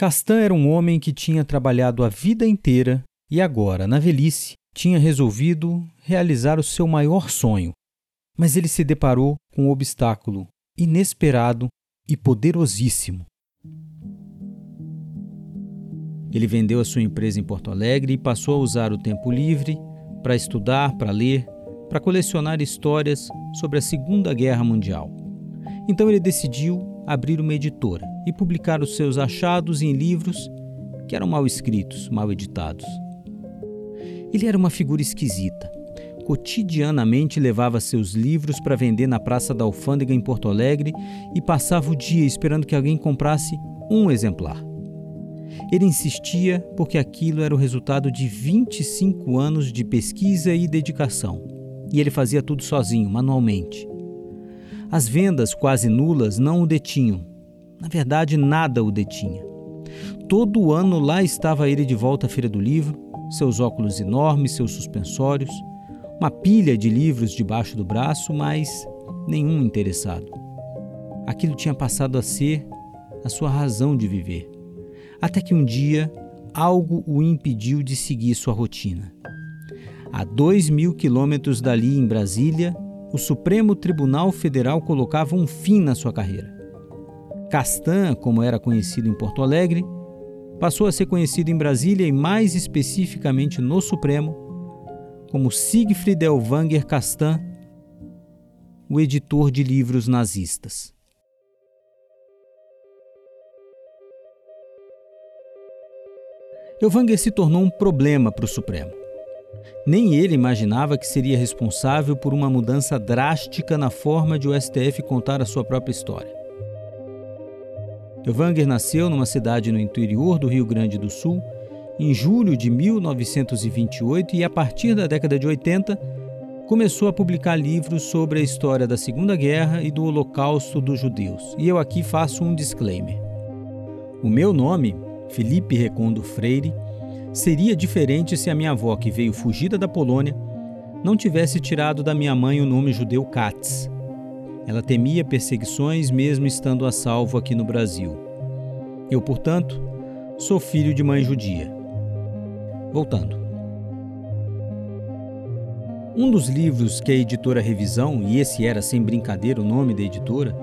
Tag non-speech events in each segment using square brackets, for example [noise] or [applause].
Castan era um homem que tinha trabalhado a vida inteira e agora, na velhice, tinha resolvido realizar o seu maior sonho. Mas ele se deparou com um obstáculo inesperado e poderosíssimo. Ele vendeu a sua empresa em Porto Alegre e passou a usar o tempo livre para estudar, para ler, para colecionar histórias sobre a Segunda Guerra Mundial. Então ele decidiu abrir uma editora e publicar os seus achados em livros que eram mal escritos, mal editados. Ele era uma figura esquisita. Cotidianamente levava seus livros para vender na Praça da Alfândega em Porto Alegre e passava o dia esperando que alguém comprasse um exemplar. Ele insistia porque aquilo era o resultado de 25 anos de pesquisa e dedicação. E ele fazia tudo sozinho, manualmente. As vendas quase nulas não o detinham. Na verdade, nada o detinha. Todo ano lá estava ele de volta à Feira do Livro, seus óculos enormes, seus suspensórios, uma pilha de livros debaixo do braço, mas nenhum interessado. Aquilo tinha passado a ser a sua razão de viver. Até que um dia algo o impediu de seguir sua rotina. A dois mil quilômetros dali, em Brasília, o Supremo Tribunal Federal colocava um fim na sua carreira. Castan, como era conhecido em Porto Alegre, passou a ser conhecido em Brasília e mais especificamente no Supremo como Siegfried Elvanger Castan, o editor de livros nazistas. Elvanger se tornou um problema para o Supremo. Nem ele imaginava que seria responsável por uma mudança drástica na forma de o STF contar a sua própria história. Elvanger nasceu numa cidade no interior do Rio Grande do Sul em julho de 1928 e, a partir da década de 80, começou a publicar livros sobre a história da Segunda Guerra e do Holocausto dos Judeus. E eu aqui faço um disclaimer. O meu nome, Felipe Recondo Freire, Seria diferente se a minha avó, que veio fugida da Polônia, não tivesse tirado da minha mãe o nome judeu Katz. Ela temia perseguições mesmo estando a salvo aqui no Brasil. Eu, portanto, sou filho de mãe judia. Voltando. Um dos livros que a editora Revisão, e esse era sem brincadeira o nome da editora,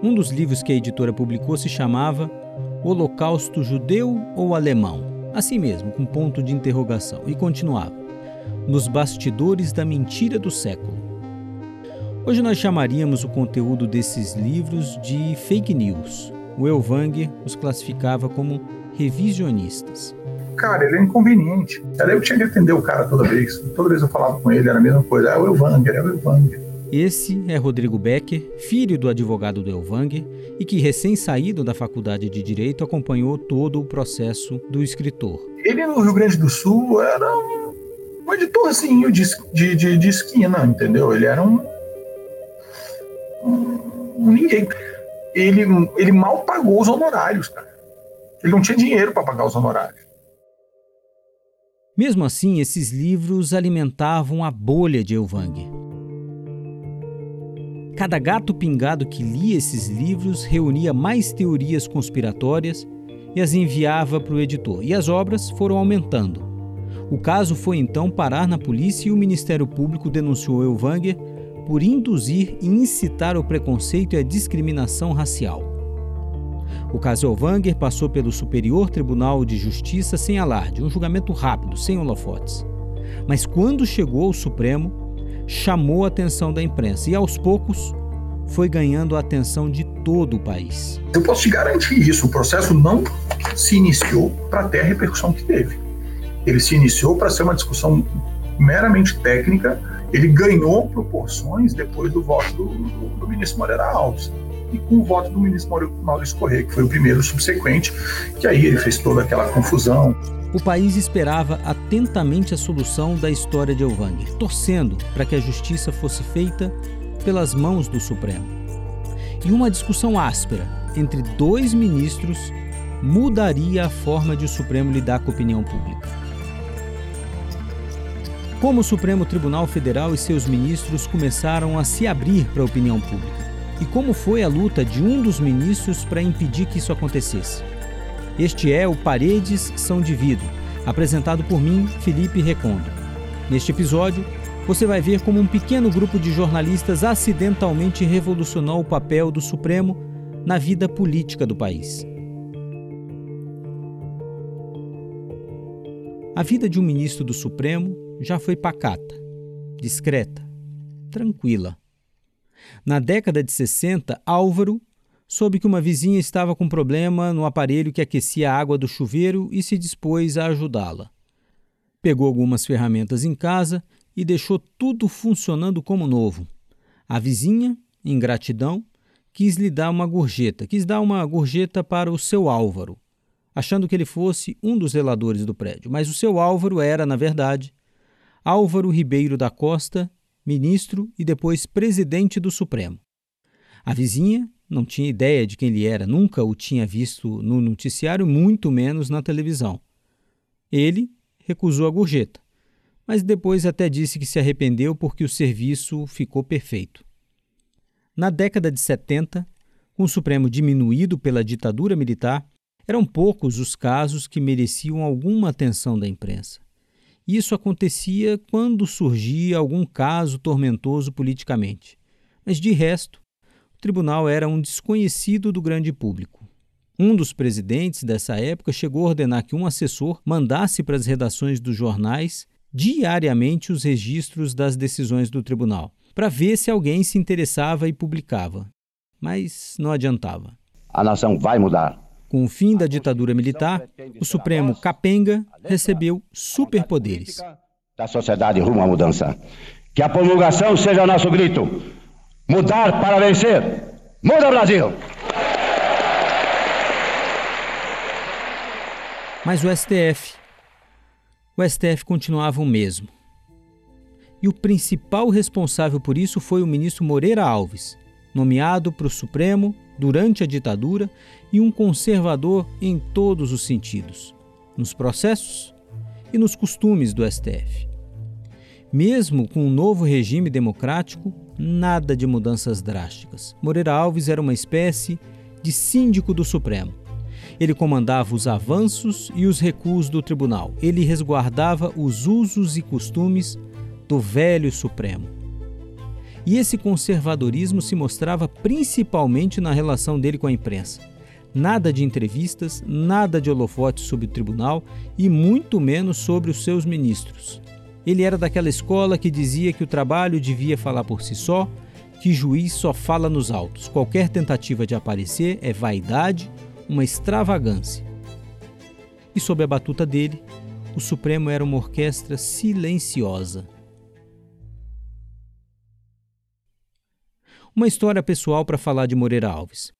um dos livros que a editora publicou se chamava Holocausto Judeu ou Alemão? Assim mesmo, com ponto de interrogação, e continuava: nos bastidores da mentira do século. Hoje nós chamaríamos o conteúdo desses livros de fake news. O Elvang os classificava como revisionistas. Cara, ele é inconveniente. Eu tinha que atender o cara toda vez. Toda vez eu falava com ele, era a mesma coisa. É o Elvanger, é o Elvanger. Esse é Rodrigo Becker, filho do advogado do Elvanger e que, recém-saído da faculdade de Direito, acompanhou todo o processo do escritor. Ele, no Rio Grande do Sul, era um, um editorzinho de, de, de, de, esquina, entendeu? Ele era um, um, ninguém. Ele, ele mal pagou os honorários, cara. Ele não tinha dinheiro para pagar os honorários. Mesmo assim, esses livros alimentavam a bolha de Elvanger. Cada gato pingado que lia esses livros reunia mais teorias conspiratórias e as enviava para o editor, e as obras foram aumentando. O caso foi então parar na polícia e o Ministério Público denunciou Elvanger por induzir e incitar o preconceito e a discriminação racial. O caso Elvanger passou pelo Superior Tribunal de Justiça sem alarde, um julgamento rápido, sem holofotes. Mas quando chegou ao Supremo, chamou a atenção da imprensa e, aos poucos, foi ganhando a atenção de todo o país. Eu posso te garantir isso: o processo não se iniciou para ter a repercussão que teve. Ele se iniciou para ser uma discussão meramente técnica. Ele ganhou proporções depois do voto do, do, do ministro Moreira Alves e com o voto do ministro Maurício Correia, que foi o primeiro subsequente, que aí ele fez toda aquela confusão o país esperava atentamente a solução da história de Elvanger, torcendo para que a justiça fosse feita pelas mãos do Supremo. E uma discussão áspera entre dois ministros mudaria a forma de o Supremo lidar com a opinião pública. Como o Supremo Tribunal Federal e seus ministros começaram a se abrir para a opinião pública? E como foi a luta de um dos ministros para impedir que isso acontecesse? Este é o Paredes São de Vidro, apresentado por mim, Felipe Recondo. Neste episódio, você vai ver como um pequeno grupo de jornalistas acidentalmente revolucionou o papel do Supremo na vida política do país. A vida de um ministro do Supremo já foi pacata, discreta, tranquila. Na década de 60, Álvaro soube que uma vizinha estava com problema no aparelho que aquecia a água do chuveiro e se dispôs a ajudá-la. Pegou algumas ferramentas em casa e deixou tudo funcionando como novo. A vizinha, em gratidão, quis lhe dar uma gorjeta, quis dar uma gorjeta para o seu Álvaro, achando que ele fosse um dos zeladores do prédio. Mas o seu Álvaro era, na verdade, Álvaro Ribeiro da Costa, ministro e depois presidente do Supremo. A vizinha não tinha ideia de quem ele era, nunca o tinha visto no noticiário, muito menos na televisão. Ele recusou a gorjeta, mas depois até disse que se arrependeu porque o serviço ficou perfeito. Na década de 70, com o Supremo diminuído pela ditadura militar, eram poucos os casos que mereciam alguma atenção da imprensa. Isso acontecia quando surgia algum caso tormentoso politicamente. Mas de resto, tribunal era um desconhecido do grande público. Um dos presidentes dessa época chegou a ordenar que um assessor mandasse para as redações dos jornais diariamente os registros das decisões do tribunal, para ver se alguém se interessava e publicava. Mas não adiantava. A nação vai mudar. Com o fim da ditadura militar, o Supremo Capenga recebeu superpoderes. Da sociedade rumo à mudança. Que a promulgação seja nosso grito Mudar para vencer. Muda Brasil! Mas o STF. O STF continuava o mesmo. E o principal responsável por isso foi o ministro Moreira Alves, nomeado para o Supremo durante a ditadura e um conservador em todos os sentidos, nos processos e nos costumes do STF. Mesmo com um novo regime democrático, nada de mudanças drásticas. Moreira Alves era uma espécie de síndico do Supremo. Ele comandava os avanços e os recuos do tribunal. Ele resguardava os usos e costumes do velho Supremo. E esse conservadorismo se mostrava principalmente na relação dele com a imprensa. Nada de entrevistas, nada de holofotes sobre o tribunal e muito menos sobre os seus ministros. Ele era daquela escola que dizia que o trabalho devia falar por si só, que juiz só fala nos autos. Qualquer tentativa de aparecer é vaidade, uma extravagância. E sob a batuta dele, o Supremo era uma orquestra silenciosa. Uma história pessoal para falar de Moreira Alves.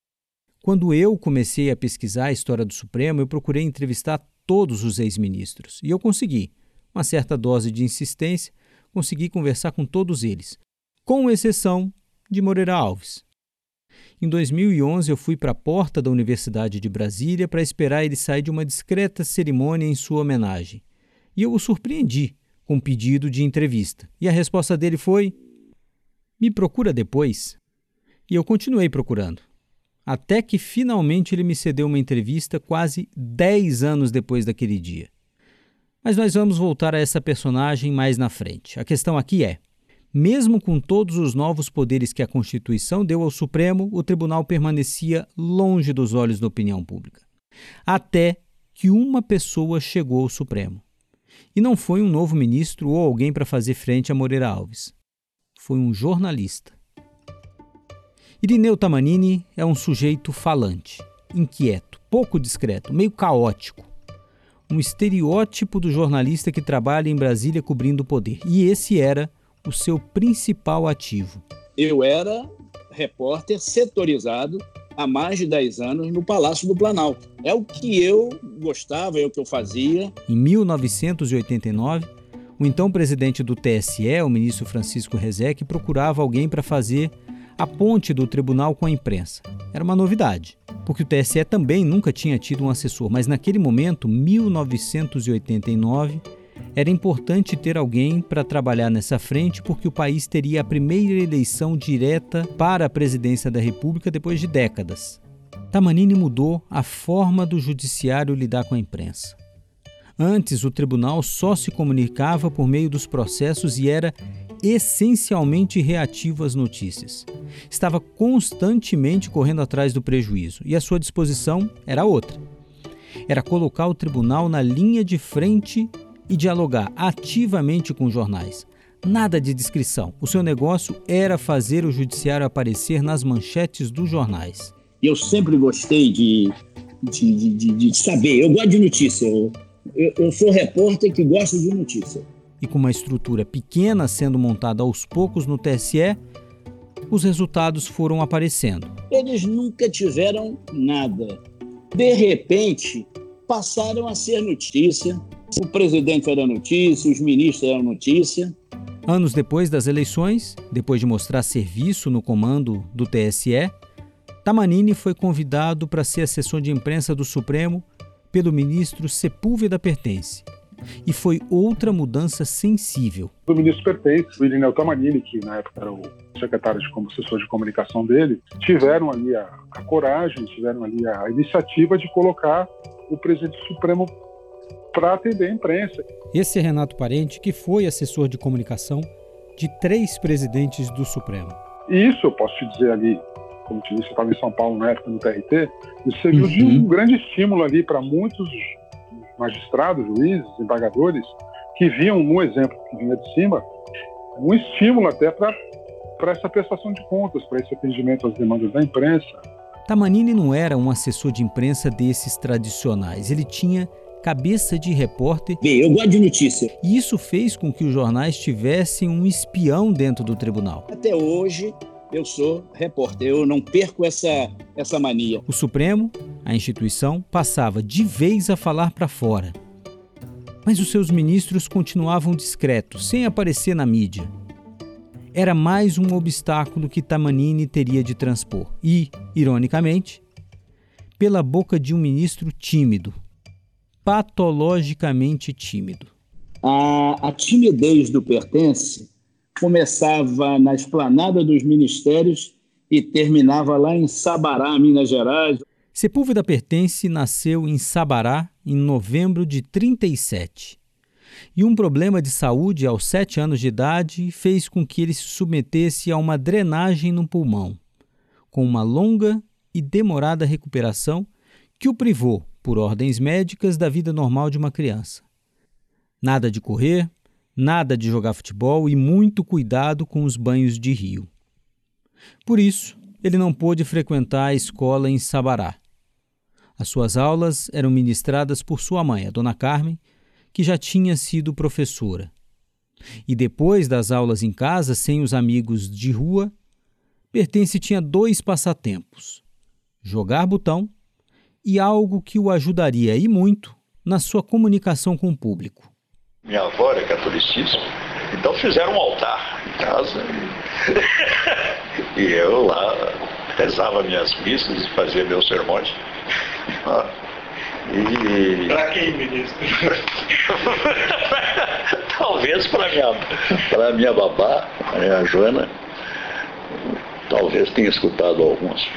Quando eu comecei a pesquisar a história do Supremo, eu procurei entrevistar todos os ex-ministros. E eu consegui uma certa dose de insistência, consegui conversar com todos eles, com exceção de Moreira Alves. Em 2011, eu fui para a porta da Universidade de Brasília para esperar ele sair de uma discreta cerimônia em sua homenagem. E eu o surpreendi com um pedido de entrevista. E a resposta dele foi: Me procura depois. E eu continuei procurando. Até que finalmente ele me cedeu uma entrevista quase 10 anos depois daquele dia. Mas nós vamos voltar a essa personagem mais na frente. A questão aqui é: mesmo com todos os novos poderes que a Constituição deu ao Supremo, o tribunal permanecia longe dos olhos da opinião pública. Até que uma pessoa chegou ao Supremo. E não foi um novo ministro ou alguém para fazer frente a Moreira Alves. Foi um jornalista. Irineu Tamanini é um sujeito falante, inquieto, pouco discreto, meio caótico um estereótipo do jornalista que trabalha em Brasília cobrindo o poder. E esse era o seu principal ativo. Eu era repórter setorizado há mais de 10 anos no Palácio do Planalto. É o que eu gostava, é o que eu fazia. Em 1989, o então presidente do TSE, o ministro Francisco Rezec, procurava alguém para fazer a ponte do tribunal com a imprensa. Era uma novidade porque o TSE também nunca tinha tido um assessor, mas naquele momento, 1989, era importante ter alguém para trabalhar nessa frente, porque o país teria a primeira eleição direta para a presidência da República depois de décadas. Tamanini mudou a forma do judiciário lidar com a imprensa. Antes, o tribunal só se comunicava por meio dos processos e era essencialmente reativo às notícias. Estava constantemente correndo atrás do prejuízo e a sua disposição era outra. Era colocar o tribunal na linha de frente e dialogar ativamente com jornais. Nada de descrição. O seu negócio era fazer o judiciário aparecer nas manchetes dos jornais. Eu sempre gostei de, de, de, de saber. Eu gosto de notícia. Eu, eu, eu sou repórter que gosta de notícia. E com uma estrutura pequena sendo montada aos poucos no TSE, os resultados foram aparecendo. Eles nunca tiveram nada. De repente, passaram a ser notícia. O presidente era notícia, os ministros eram notícia. Anos depois das eleições, depois de mostrar serviço no comando do TSE, Tamanini foi convidado para ser assessor de imprensa do Supremo pelo ministro Sepúlveda Pertence. E foi outra mudança sensível. O ministro Pertence, o Irineu Tamanini, que na época era o secretário de como assessor de comunicação dele, tiveram ali a, a coragem, tiveram ali a iniciativa de colocar o presidente Supremo para atender a imprensa. Esse é Renato Parente, que foi assessor de comunicação de três presidentes do Supremo. E isso eu posso te dizer ali, como te disse, eu estava em São Paulo na época no TRT, isso serviu uhum. de um grande estímulo ali para muitos magistrados, juízes, embargadores, que viam no exemplo que vinha de cima, um estímulo até para essa prestação de contas, para esse atendimento às demandas da imprensa. Tamanini não era um assessor de imprensa desses tradicionais. Ele tinha cabeça de repórter. Bem, eu gosto de notícia. E isso fez com que os jornais tivessem um espião dentro do tribunal. Até hoje, eu sou repórter, eu não perco essa, essa mania. O Supremo, a instituição, passava de vez a falar para fora. Mas os seus ministros continuavam discretos, sem aparecer na mídia. Era mais um obstáculo que Tamanini teria de transpor. E, ironicamente, pela boca de um ministro tímido, patologicamente tímido. A, a timidez do pertence começava na esplanada dos ministérios e terminava lá em Sabará, Minas Gerais. Sepúlveda Pertence nasceu em Sabará em novembro de 37. E um problema de saúde aos sete anos de idade fez com que ele se submetesse a uma drenagem no pulmão, com uma longa e demorada recuperação que o privou por ordens médicas da vida normal de uma criança. Nada de correr, nada de jogar futebol e muito cuidado com os banhos de rio. Por isso, ele não pôde frequentar a escola em Sabará. As suas aulas eram ministradas por sua mãe, a dona Carmen, que já tinha sido professora. E depois das aulas em casa, sem os amigos de rua, Pertence tinha dois passatempos: jogar botão e algo que o ajudaria e muito na sua comunicação com o público. Minha avó era catolicismo, então fizeram um altar em casa e, [laughs] e eu lá rezava minhas missas e fazia meus sermões. [laughs] E... Para quem, ministro? [laughs] Talvez para minha, minha babá, a minha Joana talvez tenha escutado alguns.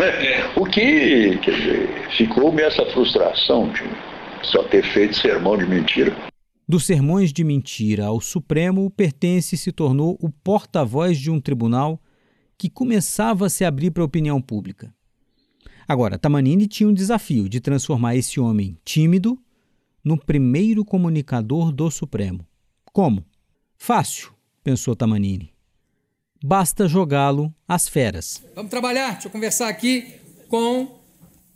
É. O que, quer dizer, ficou-me essa frustração de só ter feito sermão de mentira. Dos sermões de mentira ao Supremo, Pertence se tornou o porta-voz de um tribunal que começava a se abrir para a opinião pública. Agora, Tamanini tinha um desafio de transformar esse homem tímido no primeiro comunicador do Supremo. Como? Fácil, pensou Tamanini basta jogá-lo às feras. Vamos trabalhar, deixa eu conversar aqui com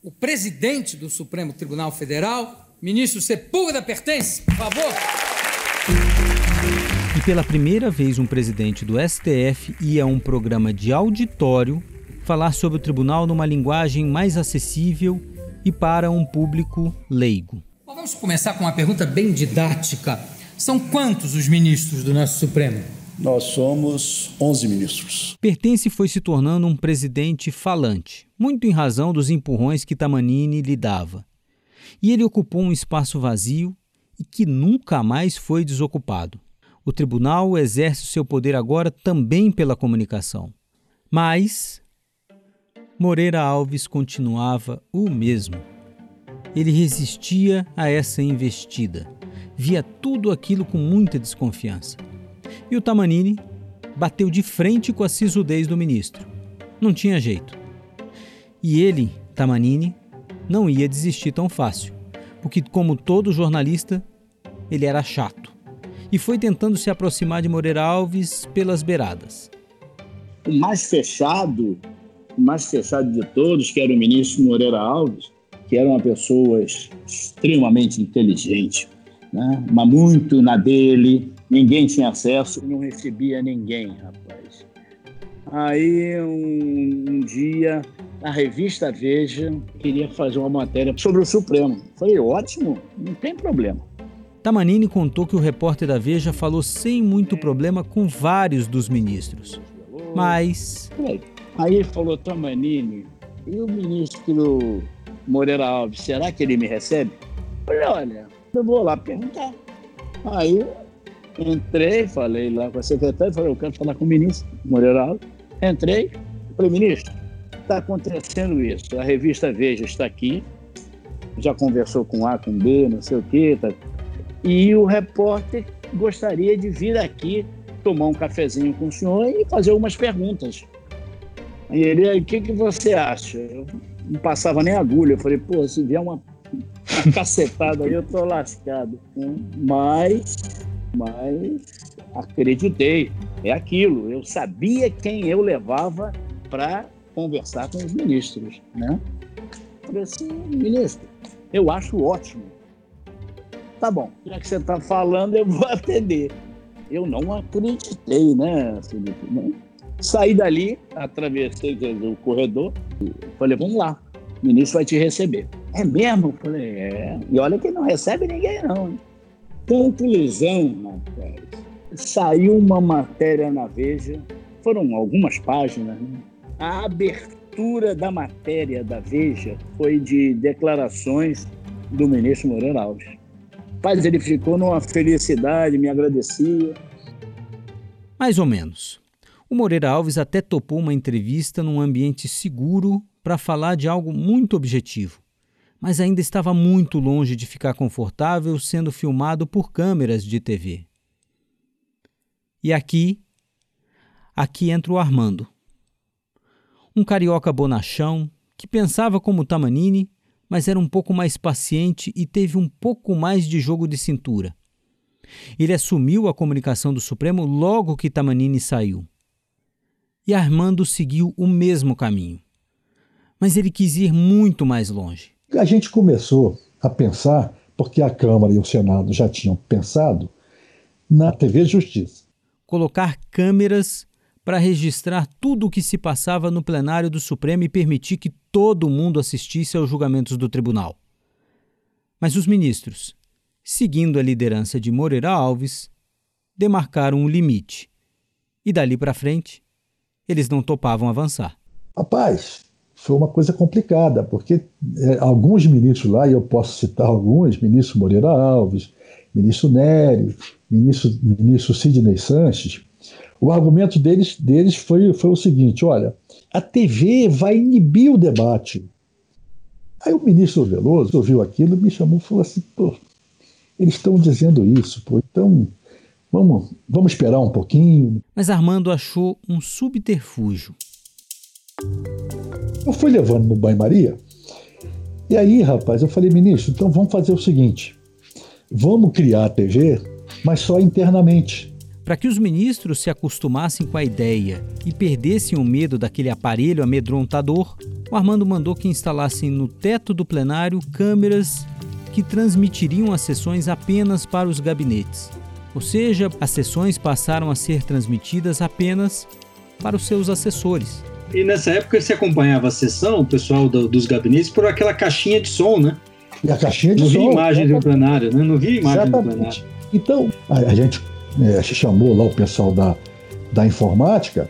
o presidente do Supremo Tribunal Federal, ministro Sepúlveda Pertence, por favor. E pela primeira vez um presidente do STF ia a um programa de auditório falar sobre o tribunal numa linguagem mais acessível e para um público leigo. Bom, vamos começar com uma pergunta bem didática. São quantos os ministros do nosso Supremo? Nós somos 11 ministros. Pertence foi se tornando um presidente falante, muito em razão dos empurrões que Tamanini lhe dava. E ele ocupou um espaço vazio e que nunca mais foi desocupado. O tribunal exerce o seu poder agora também pela comunicação. Mas Moreira Alves continuava o mesmo. Ele resistia a essa investida, via tudo aquilo com muita desconfiança. E o Tamanini bateu de frente com a sisudez do ministro. Não tinha jeito. E ele, Tamanini, não ia desistir tão fácil, porque, como todo jornalista, ele era chato e foi tentando se aproximar de Moreira Alves pelas beiradas. O mais fechado, o mais fechado de todos, que era o ministro Moreira Alves, que era uma pessoa extremamente inteligente, né? mas muito na dele, ninguém tinha acesso, não recebia ninguém, rapaz. Aí, um, um dia, a revista Veja queria fazer uma matéria sobre o Supremo. Falei, ótimo, não tem problema. Tamanini contou que o repórter da Veja falou sem muito problema com vários dos ministros. Mas. Aí ele falou: Tamanini, e o ministro Moreira Alves, será que ele me recebe? Falei: olha, eu vou lá perguntar. Aí entrei, falei lá com a secretária, falei: eu quero falar com o ministro Moreira Alves. Entrei, falei: ministro, está acontecendo isso. A revista Veja está aqui, já conversou com A, com B, não sei o quê, está e o repórter gostaria de vir aqui tomar um cafezinho com o senhor e fazer algumas perguntas. E ele, o que, que você acha? Eu não passava nem agulha. Eu falei, pô, se vier uma, uma [laughs] cacetada aí, eu tô lascado. Mas, mas acreditei. É aquilo. Eu sabia quem eu levava para conversar com os ministros, né? Falei assim, ministro, eu acho ótimo tá bom, já que você está falando, eu vou [laughs] atender. Eu não acreditei, né, Felipe? Né? Saí dali, atravessei o corredor, falei, vamos lá, o ministro vai te receber. É mesmo? Falei, é. E olha que não recebe ninguém, não. Conclusão, rapaz. Saiu uma matéria na Veja, foram algumas páginas, né? A abertura da matéria da Veja foi de declarações do ministro Moreira Alves. Mas ele ficou numa felicidade, me agradecia. Mais ou menos. O Moreira Alves até topou uma entrevista num ambiente seguro para falar de algo muito objetivo, mas ainda estava muito longe de ficar confortável sendo filmado por câmeras de TV. E aqui, aqui entra o Armando. Um carioca bonachão que pensava como Tamanini mas era um pouco mais paciente e teve um pouco mais de jogo de cintura. Ele assumiu a comunicação do Supremo logo que Tamanini saiu. E Armando seguiu o mesmo caminho. Mas ele quis ir muito mais longe. A gente começou a pensar, porque a Câmara e o Senado já tinham pensado, na TV Justiça. Colocar câmeras para registrar tudo o que se passava no plenário do Supremo e permitir que todo mundo assistisse aos julgamentos do tribunal. Mas os ministros, seguindo a liderança de Moreira Alves, demarcaram um limite. E dali para frente, eles não topavam avançar. Rapaz, foi uma coisa complicada, porque é, alguns ministros lá, e eu posso citar alguns, ministro Moreira Alves, ministro Nério, ministro, ministro Sidney Sanches, o argumento deles, deles foi, foi o seguinte: olha, a TV vai inibir o debate. Aí o ministro Veloso ouviu aquilo, me chamou e falou assim: pô, eles estão dizendo isso, pô, então vamos, vamos esperar um pouquinho. Mas Armando achou um subterfúgio. Eu fui levando no banho-maria, e aí, rapaz, eu falei, ministro, então vamos fazer o seguinte: vamos criar a TV, mas só internamente. Para que os ministros se acostumassem com a ideia e perdessem o medo daquele aparelho amedrontador, o Armando mandou que instalassem no teto do plenário câmeras que transmitiriam as sessões apenas para os gabinetes. Ou seja, as sessões passaram a ser transmitidas apenas para os seus assessores. E nessa época se acompanhava a sessão, o pessoal do, dos gabinetes, por aquela caixinha de som, né? E a caixinha de Não som. via imagem do plenário, né? Não via imagem Exatamente. do plenário. Então, a, a gente é, chamou lá o pessoal da, da informática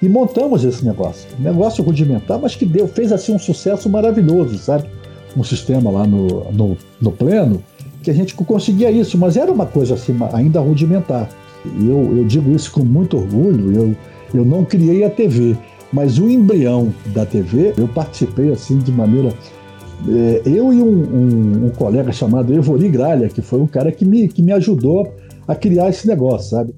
e montamos esse negócio. Negócio rudimentar, mas que deu, fez assim um sucesso maravilhoso, sabe? Um sistema lá no, no, no pleno que a gente conseguia isso, mas era uma coisa assim ainda rudimentar. Eu, eu digo isso com muito orgulho, eu, eu não criei a TV, Mas o embrião da TV, eu participei assim de maneira. É, eu e um, um, um, colega chamado Evori Gralha, que foi um cara que me, que me ajudou a criar esse negócio, sabe?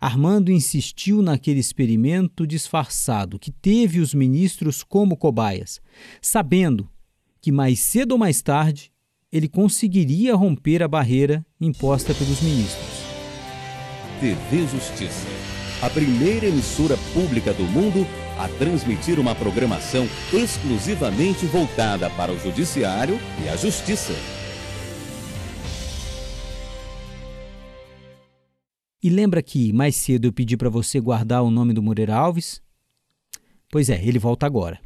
Armando insistiu naquele experimento disfarçado que teve os ministros como cobaias, sabendo que mais cedo ou mais tarde ele conseguiria romper a barreira imposta pelos ministros. TV Justiça, a primeira emissora pública do mundo a transmitir uma programação exclusivamente voltada para o judiciário e a justiça. E lembra que mais cedo eu pedi para você guardar o nome do Moreira Alves? Pois é, ele volta agora.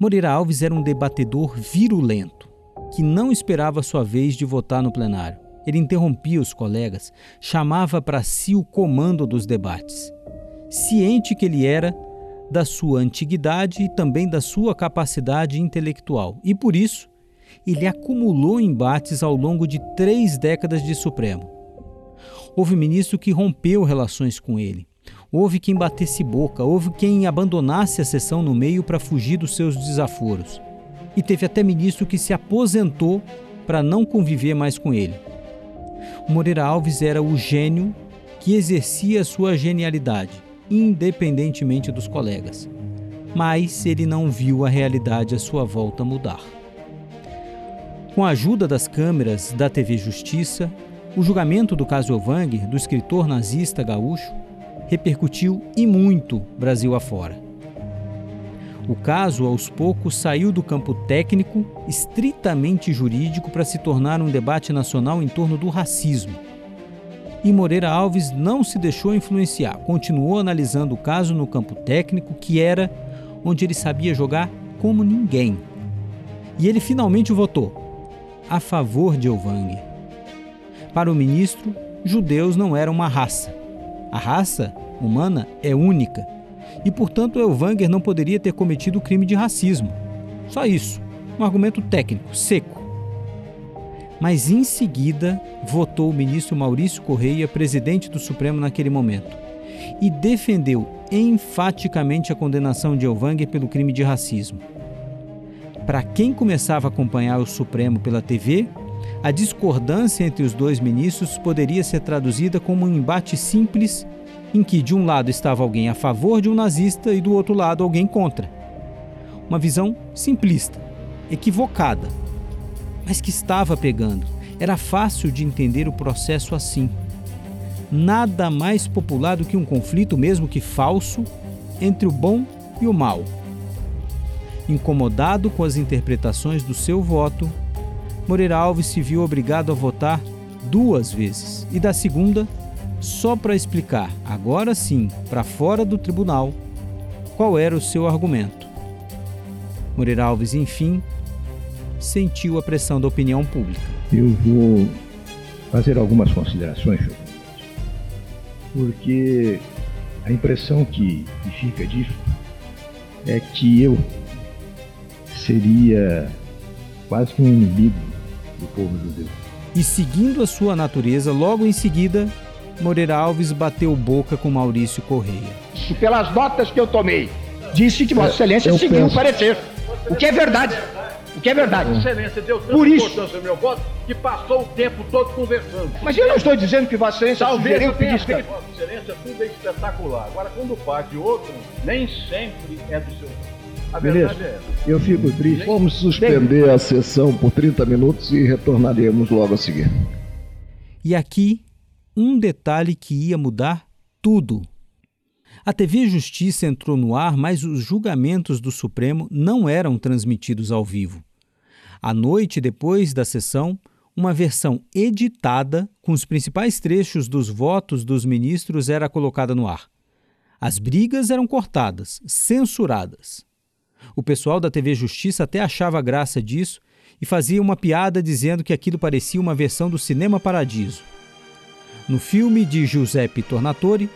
Moreira Alves era um debatedor virulento, que não esperava sua vez de votar no plenário. Ele interrompia os colegas, chamava para si o comando dos debates. Ciente que ele era da sua antiguidade e também da sua capacidade intelectual, e por isso ele acumulou embates ao longo de três décadas de Supremo. Houve ministro que rompeu relações com ele. Houve quem batesse boca, houve quem abandonasse a sessão no meio para fugir dos seus desaforos. E teve até ministro que se aposentou para não conviver mais com ele. O Moreira Alves era o gênio que exercia sua genialidade, independentemente dos colegas. Mas ele não viu a realidade à sua volta mudar. Com a ajuda das câmeras da TV Justiça, o julgamento do caso Elvanger, do escritor nazista gaúcho, repercutiu e muito Brasil afora. O caso, aos poucos, saiu do campo técnico, estritamente jurídico, para se tornar um debate nacional em torno do racismo. E Moreira Alves não se deixou influenciar, continuou analisando o caso no campo técnico, que era onde ele sabia jogar como ninguém. E ele finalmente votou a favor de Elvanger. Para o ministro, judeus não eram uma raça. A raça humana é única e, portanto, Elvanger não poderia ter cometido o crime de racismo. Só isso, um argumento técnico, seco. Mas em seguida votou o ministro Maurício Correia, presidente do Supremo naquele momento, e defendeu enfaticamente a condenação de Elvanger pelo crime de racismo. Para quem começava a acompanhar o Supremo pela TV, a discordância entre os dois ministros poderia ser traduzida como um embate simples em que de um lado estava alguém a favor de um nazista e do outro lado alguém contra. Uma visão simplista, equivocada, mas que estava pegando. Era fácil de entender o processo assim. Nada mais popular do que um conflito, mesmo que falso, entre o bom e o mal. Incomodado com as interpretações do seu voto, Moreira Alves se viu obrigado a votar duas vezes e da segunda só para explicar, agora sim, para fora do tribunal, qual era o seu argumento. Moreira Alves, enfim, sentiu a pressão da opinião pública. Eu vou fazer algumas considerações, porque a impressão que, fica disso é que eu seria quase que um inimigo do povo judeu. E seguindo a sua natureza, logo em seguida, Moreira Alves bateu boca com Maurício Correia. E pelas notas que eu tomei, disse que Vossa Excelência eu seguiu o parecer. O que é verdade. O que é verdade. Vossa Excelência deu tanta Por isso, importância ao meu voto que passou o tempo todo conversando. Mas eu não estou dizendo que Vossa Excelência Talvez eu tenha feito. Vossa Excelência, tudo é espetacular. Agora, quando parte outro, nem sempre é do seu a Beleza. É eu fico triste. Vamos suspender a sessão por 30 minutos e retornaremos logo a seguir. E aqui, um detalhe que ia mudar tudo. A TV Justiça entrou no ar, mas os julgamentos do Supremo não eram transmitidos ao vivo. À noite depois da sessão, uma versão editada com os principais trechos dos votos dos ministros era colocada no ar. As brigas eram cortadas, censuradas. O pessoal da TV Justiça até achava graça disso e fazia uma piada dizendo que aquilo parecia uma versão do Cinema Paradiso. No filme de Giuseppe Tornatore,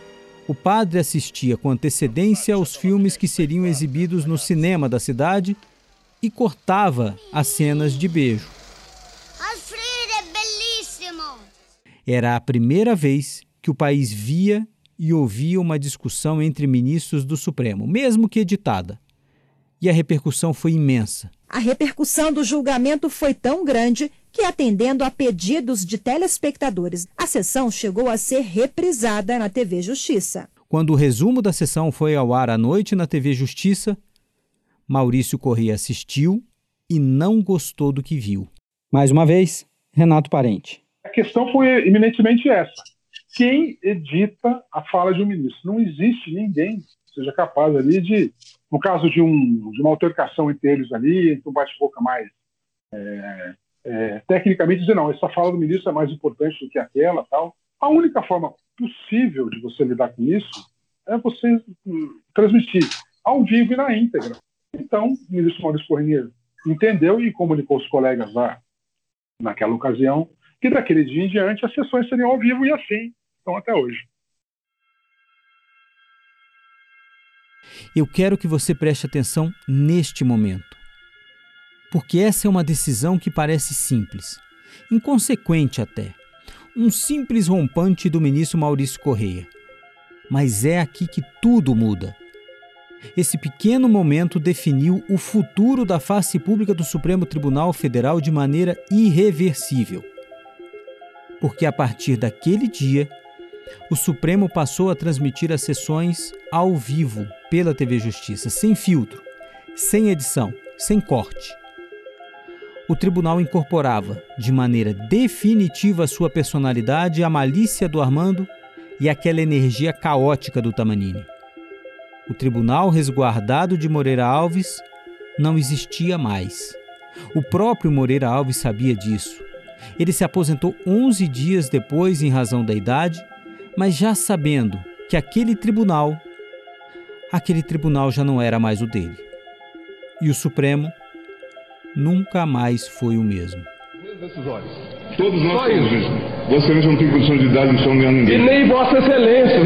o padre assistia com antecedência aos filmes que seriam exibidos no cinema da cidade e cortava as cenas de beijo. É belíssimo! Era a primeira vez que o país via e ouvia uma discussão entre ministros do Supremo, mesmo que editada. E a repercussão foi imensa. A repercussão do julgamento foi tão grande que, atendendo a pedidos de telespectadores, a sessão chegou a ser reprisada na TV Justiça. Quando o resumo da sessão foi ao ar à noite na TV Justiça, Maurício Corrêa assistiu e não gostou do que viu. Mais uma vez, Renato Parente. A questão foi eminentemente essa. Quem edita a fala de um ministro? Não existe ninguém seja capaz ali de, no caso de, um, de uma altercação entre eles ali, um bate-boca mais é, é, tecnicamente dizer, não, essa fala do ministro é mais importante do que aquela tal. A única forma possível de você lidar com isso é você hum, transmitir ao vivo e na íntegra. Então, o ministro Maurício Corrêa entendeu e comunicou aos colegas lá, naquela ocasião, que daquele dia em diante as sessões seriam ao vivo e assim estão até hoje. Eu quero que você preste atenção neste momento. Porque essa é uma decisão que parece simples, inconsequente até. Um simples rompante do ministro Maurício Correia. Mas é aqui que tudo muda. Esse pequeno momento definiu o futuro da face pública do Supremo Tribunal Federal de maneira irreversível. Porque a partir daquele dia, o Supremo passou a transmitir as sessões ao vivo pela TV Justiça, sem filtro, sem edição, sem corte. O tribunal incorporava, de maneira definitiva, sua personalidade, a malícia do Armando e aquela energia caótica do Tamanini. O tribunal resguardado de Moreira Alves não existia mais. O próprio Moreira Alves sabia disso. Ele se aposentou 11 dias depois em razão da idade, mas já sabendo que aquele tribunal, aquele tribunal já não era mais o dele. E o Supremo nunca mais foi o mesmo. Todos nós somos Vossa Excelência não tem condição de dar lição a ninguém. E nem Vossa Excelência.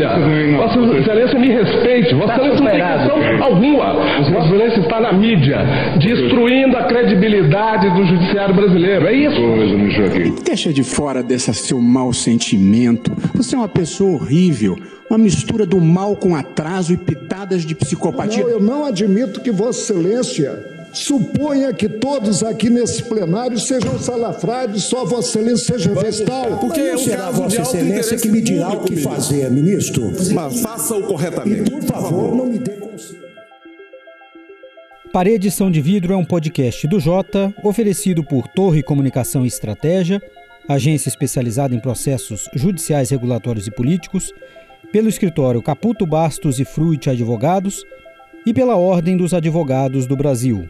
Vossa Excelência me respeite. Vossa Excelência não tem condição alguma. Vossa Excelência está na mídia, destruindo a credibilidade do judiciário brasileiro. É isso. Deixa de fora desse seu mau sentimento. Você é uma pessoa horrível. Uma mistura do mal com atraso e pitadas de psicopatia. Não, eu não admito que Vossa Excelência Suponha que todos aqui nesse plenário sejam salafrários, só Vossa Excelência seja vestal. Porque não é um será Vossa Excelência que me dirá o que ministro. fazer, ministro. Mas faça-o corretamente. E, por favor, não me dê conselho. Parede Edição de Vidro é um podcast do Jota, oferecido por Torre Comunicação e Estratégia, agência especializada em processos judiciais, regulatórios e políticos, pelo escritório Caputo Bastos e Fruit Advogados e pela Ordem dos Advogados do Brasil.